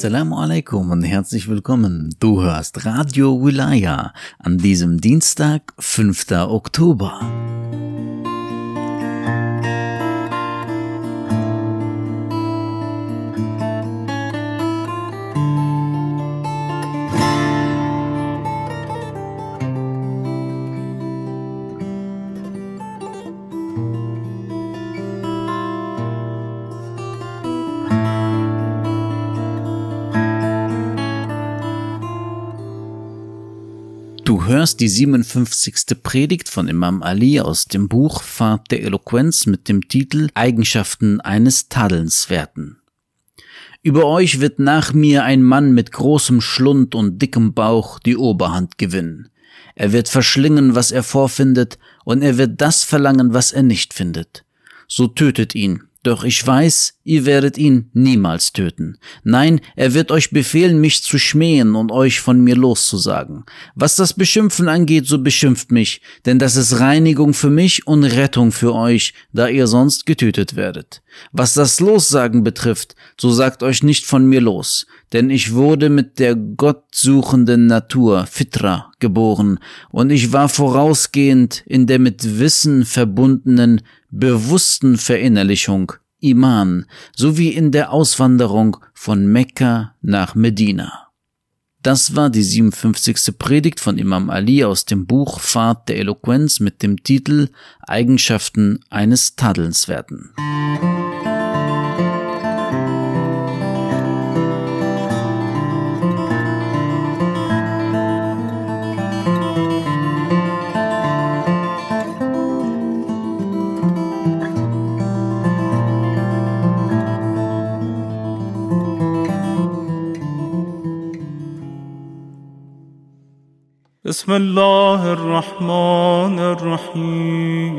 Assalamu alaikum und herzlich willkommen. Du hörst Radio Wilaya an diesem Dienstag, 5. Oktober. Du hörst die 57. Predigt von Imam Ali aus dem Buch Fahrt der Eloquenz mit dem Titel Eigenschaften eines Tadelnswerten. Über euch wird nach mir ein Mann mit großem Schlund und dickem Bauch die Oberhand gewinnen. Er wird verschlingen, was er vorfindet, und er wird das verlangen, was er nicht findet. So tötet ihn, doch ich weiß, ihr werdet ihn niemals töten. Nein, er wird euch befehlen, mich zu schmähen und euch von mir loszusagen. Was das Beschimpfen angeht, so beschimpft mich, denn das ist Reinigung für mich und Rettung für euch, da ihr sonst getötet werdet. Was das Lossagen betrifft, so sagt euch nicht von mir los, denn ich wurde mit der gottsuchenden Natur, Fitra, geboren, und ich war vorausgehend in der mit Wissen verbundenen, bewussten Verinnerlichung, Iman, sowie in der Auswanderung von Mekka nach Medina. Das war die 57. Predigt von Imam Ali aus dem Buch Fahrt der Eloquenz mit dem Titel Eigenschaften eines Tadelnswerten. بسم الله الرحمن الرحيم.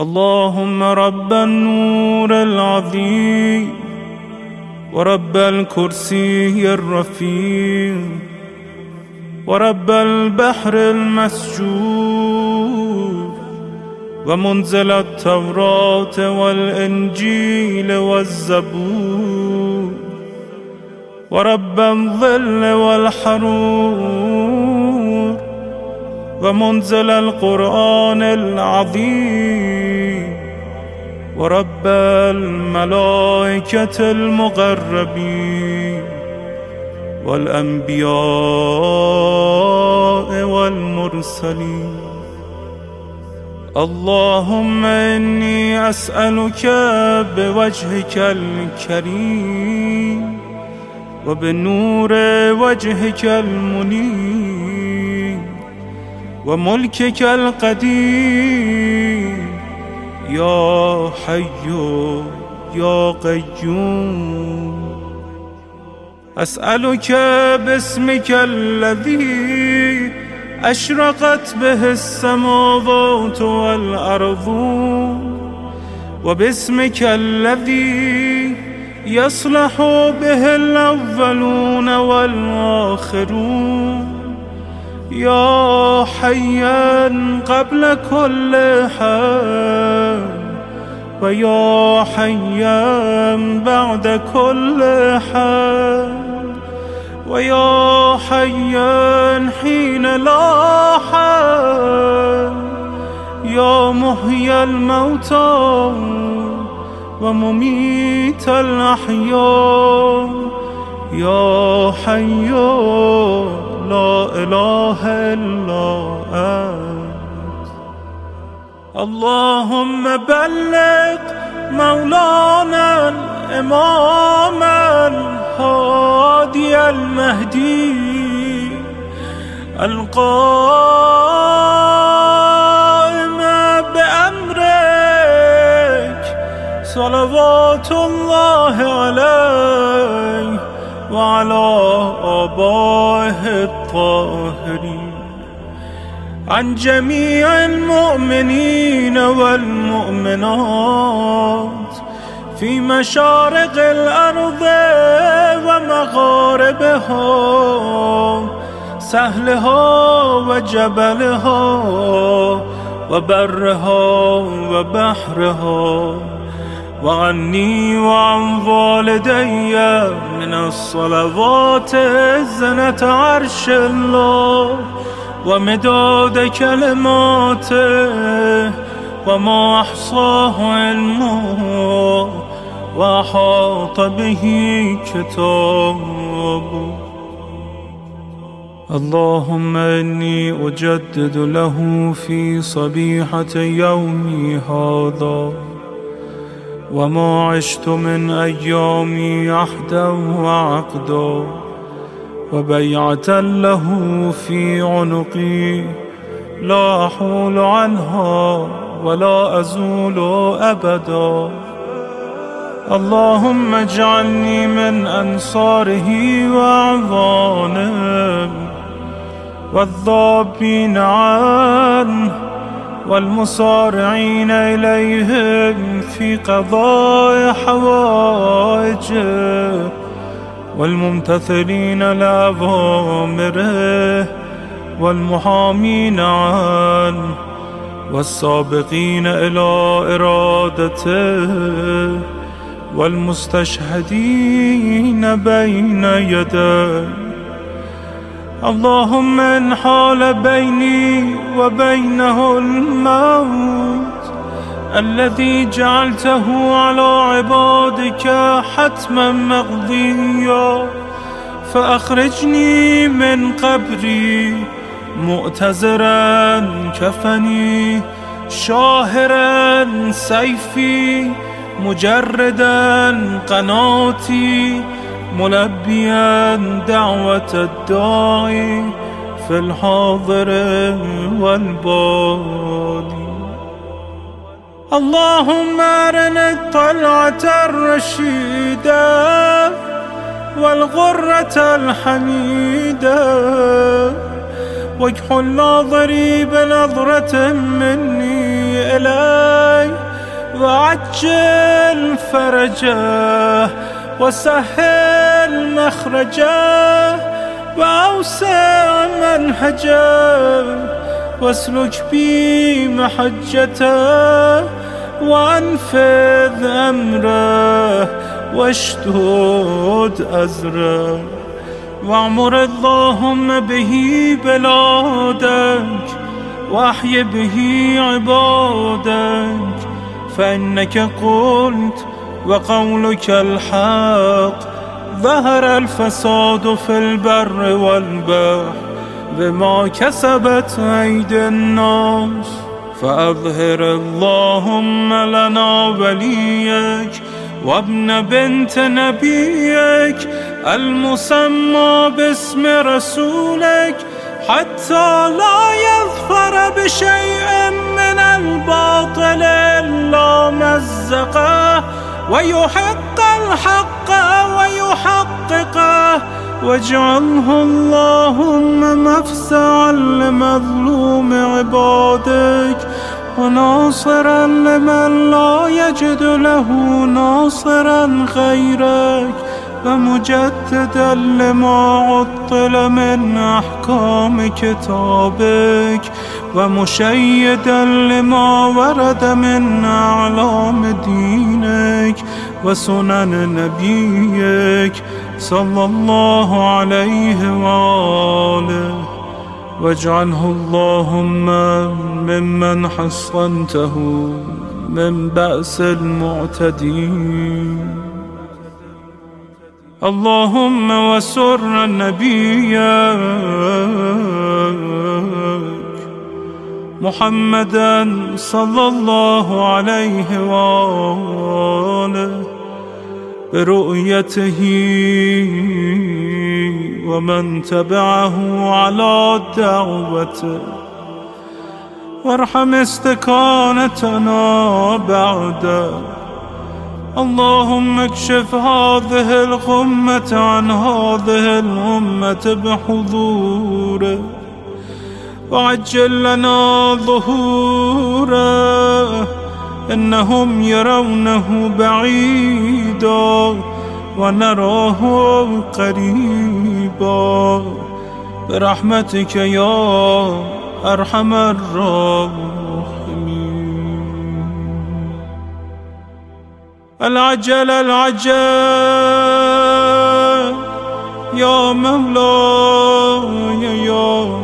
اللهم رب النور العظيم ورب الكرسي الرفيع ورب البحر المسجور ومنزل التوراة والإنجيل والزبور. ورب الظل والحرور ومنزل القرآن العظيم ورب الملائكة المقربين والأنبياء والمرسلين. اللهم إني أسألك بوجهك الكريم و به نور وجه کل منی و ملک کل قدیم یا حی یا قیوم اسألك باسمك الذي اشرقت به السماوات والارض وباسمك الذي يصلح به الأولون والآخرون. يا حيا قبل كل حي ويا حيا بعد كل حي ويا حيا حين لا حي يا محيي الموتى. ومميت الأحياء. يا حي لا إله إلا أنت. اللهم بلغ مولانا الإمام الهادي المهدي القائم صلوات الله عليه وعلى آبائه الطاهرين. عن جميع المؤمنين والمؤمنات في مشارق الأرض ومغاربها سهلها وجبلها وبرها وبحرها. وعني وعن والدي من الصلوات زنة عرش الله ومداد كلماته وما أحصاه علمه وأحاط به كتابه. اللهم إني أجدد له في صبيحة يومي هذا. وما عشت من أيامي عهدا وعقدا وبيعة له في عنقي لا أحول عنها ولا أزول أبدا. اللهم اجعلني من أنصاره وأعوانه والضابين عنه والمصارعين إليهم في قضاء حوائجه والممتثلين لأوامره والمحامين عنه والسابقين إلى إرادته والمستشهدين بين يديه. اللهم ان حال بيني وبينه الموت الذي جعلته على عبادك حتما مقضيا. فأخرجني من قبري مؤتزرا كفني شاهرا سيفي مجردا قناتي. ملبيا دعوة الداعي في الحاضر والبادي اللهم أرنا الطلعة الرشيدة والغرة الحميدة. واكحل ناظري بنظرة مني إلي وعجل فرجه وسهل مخرجه وأوسع منهجه واسلك بي محجته وانفذ أمره واشتد أزره واعمر اللهم به بلادك واحي به عبادك فإنك قلت وقولك الحق. ظهر الفساد في البر والبحر بما كسبت أيدي الناس. فأظهر اللهم لنا وليك وابن بنت نبيك المسمى باسم رسولك حتى لا يظفر بشيء من الباطل إلا مزقه. ويحق الحق ويحققه واجعله اللهم مفزعا لمظلوم عبادك وناصرا لمن لا يجد له ناصرا غيرك ومجددا لما عطل من أحكام كتابك ومشيدا لما ورد من أعلام دينك وسنن نبيك صلى الله عليه وآله. واجعله اللهم ممن حصنته من بأس المعتدين. اللهم وسر النبي. محمدا صلى الله عليه وآله برؤيته ومن تبعه على دعوته وارحم استكانتنا بعده اللهم اكشف هذه الغمة عن هذه الأمة بحضوره. وعجل لنا ظهوره إنهم يرونه بعيدا ونراه قريبا. برحمتك يا أرحم الراحمين. العجل العجل يا مولاي يا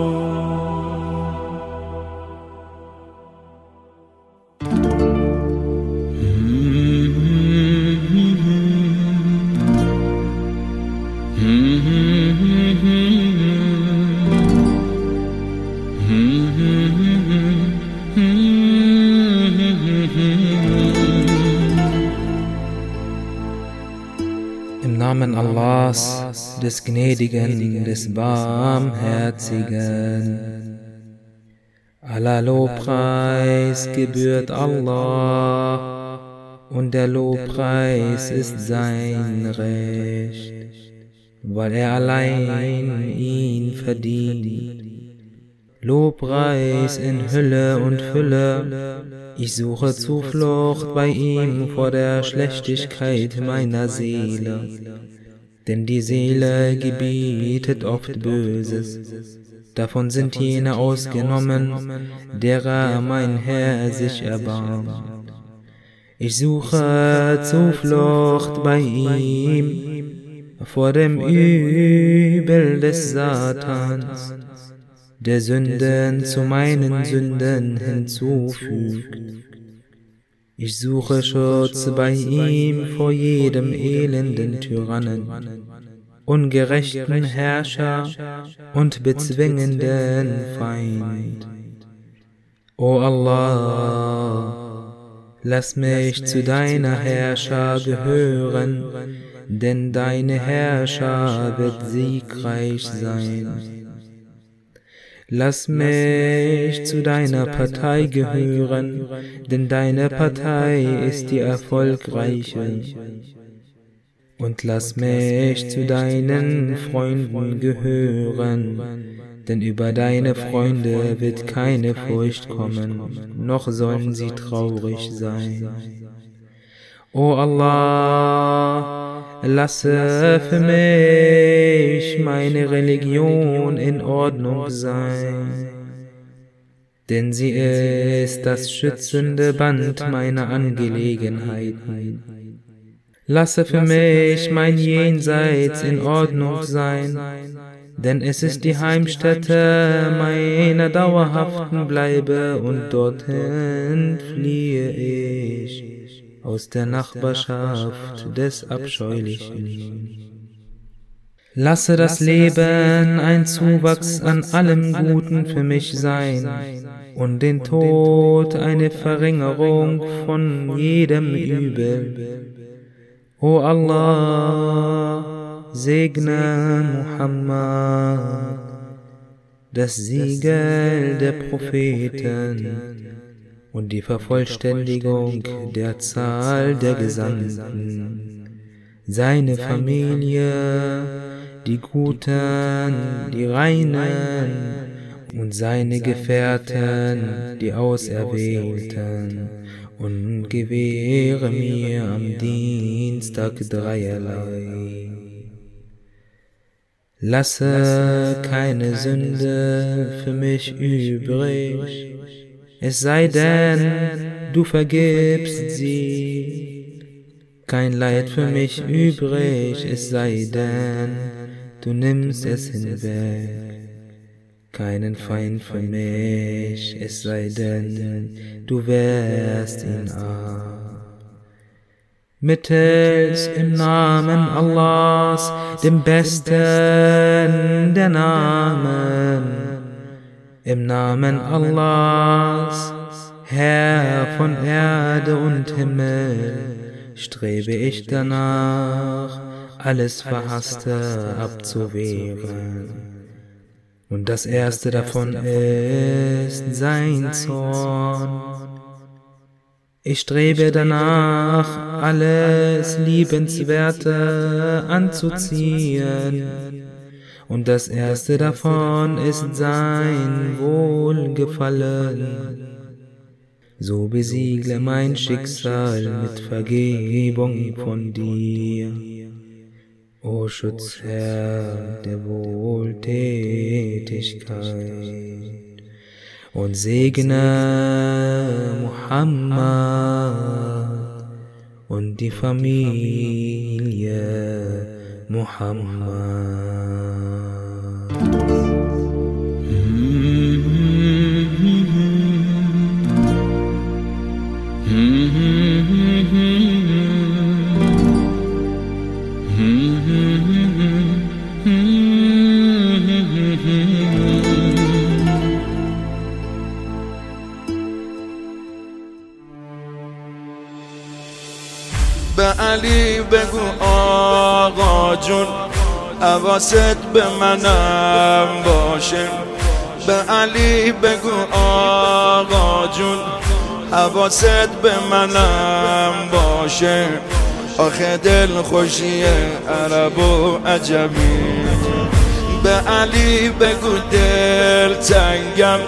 Gnädigen, des Barmherzigen. Aller Lobpreis gebührt Allah und der Lobpreis ist sein Recht, weil er allein ihn verdient. Lobpreis in Hülle und Fülle, ich suche Zuflucht bei ihm vor der Schlechtigkeit meiner Seele. Denn die Seele gebietet oft Böses. Davon sind jene ausgenommen, derer mein Herr sich erbarmt. Ich suche Zuflucht bei ihm vor dem Übel des Satans der Sünden zu meinen Sünden hinzufügt. Ich suche Schutz bei ihm vor jedem elenden Tyrannen, ungerechten Herrscher und bezwingenden Feind. O Allah, lass mich zu deiner Herrscher gehören, denn deine Herrscher wird siegreich sein. Lass mich zu deiner Partei gehören, denn deine Partei ist die erfolgreiche. Und lass mich zu deinen Freunden gehören, denn über deine Freunde wird keine Furcht kommen, noch sollen sie traurig sein. O Allah, Lasse für mich meine Religion in Ordnung sein, denn sie ist das schützende Band meiner Angelegenheiten. Lasse für mich mein Jenseits in Ordnung sein, denn es ist die Heimstätte meiner dauerhaften Bleibe und dorthin fliehe ich aus der Nachbarschaft des Abscheulichen. Lasse das Leben ein Zuwachs an allem Guten für mich sein und den Tod eine Verringerung von jedem Übel. O Allah, segne Muhammad, das Siegel der Propheten und die Vervollständigung der Zahl der Gesandten, seine Familie, die Guten, die Reinen und seine Gefährten, die Auserwählten, und gewähre mir am Dienstag dreierlei. Lasse keine Sünde für mich übrig, es sei denn, du vergibst sie. Kein Leid für mich übrig, es sei denn, du nimmst es hinweg. Keinen Feind für mich, es sei denn, du wehrst ihn ab. Mittels im Namen Allahs, dem besten der Namen, im Namen Allahs, Herr von Erde und Himmel, strebe ich danach, alles Verhasste abzuwehren. Und das erste davon ist sein Zorn. Ich strebe danach, alles Liebenswerte anzuziehen und das erste davon ist sein Wohlgefallen. So besiegle mein Schicksal mit Vergebung von dir. O Schutzherr der Wohltätigkeit und segne Muhammad und die Familie Muhammad. علی بگو آقا جون عواست به منم باشه. به علی بگو آقا جون حواست به منم باشه. آخه دل خوشی عرب و عجمی به علی بگو دل تنگم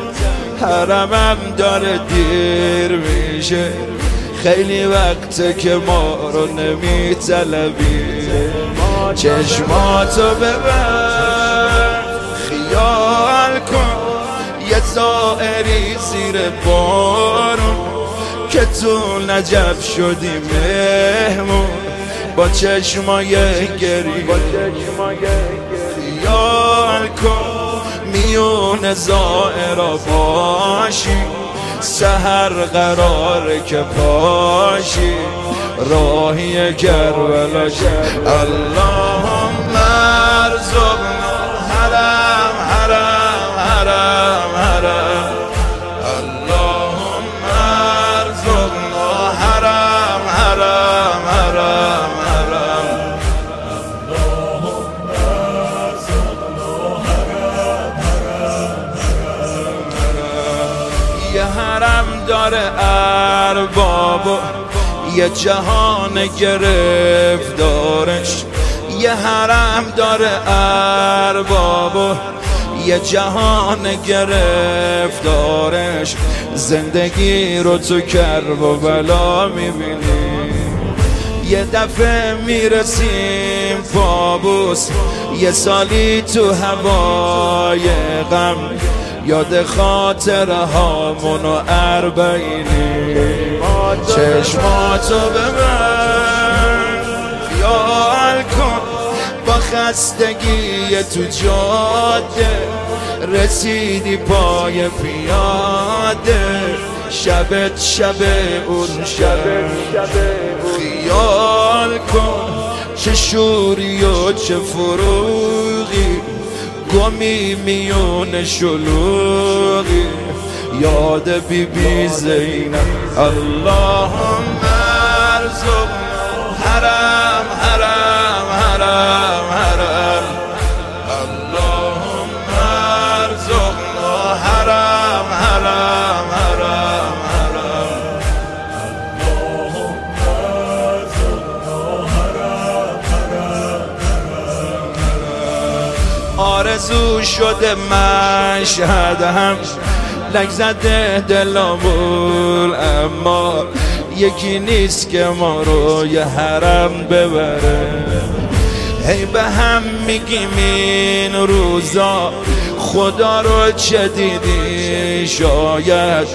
حرمم داره دیر میشه. خیلی وقته که ما رو نمی طلبی چشماتو ببر خیال کن. یه زائری زیر بارون که تو نجف شدی مهمون. با چشمای گریون خیال کن. میون زائرا باشی. سهر قراره که پاشی راهی کربلا اللهم یه جهان گرفتارش یه حرم داره ارباب و یه جهان گرفتارش. زندگی رو تو کرب و بلا می‌بینی. یه دفعه می‌رسیم پابوس یه سالی تو هوای غم. یاد خاطر هامونو اربعینی چشماتو ببر خیال کن با خستگی تو جاده. رسیدی پای پیاده. شبت شب اون شب. خیال کن چه شوری و چه فروغی. گمی میون شلوغی. یاد بی بی زینب. اللهم شده مشهد هم لک زده دلامون اما یکی نیست که ما رو یه حرم ببره. هی به هم میگیم این روزا خدا رو چه دیدی؟ شاید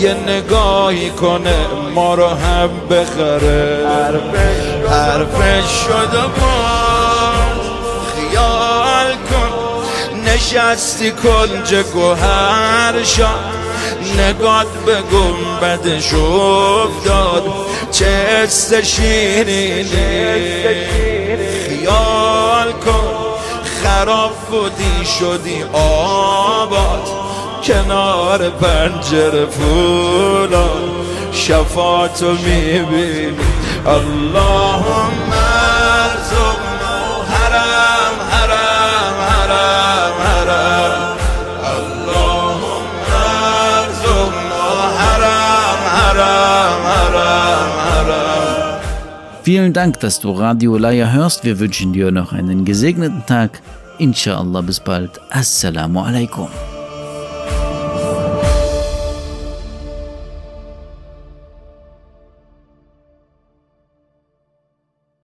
یه نگاهی کنه ما رو هم بخره. حرفش شده باز نشستی کنج گوهر شد نگات به گنبدش افتاد چه است شیرینی. خیال کن خراب بودی شدی آباد. کنار پنجره فولاد. شفاتو می‌بینی. اللهم ارزقنا Vielen Dank, dass du Radio Leier hörst. Wir wünschen dir noch einen gesegneten Tag. Inshallah bis bald. Assalamu alaikum.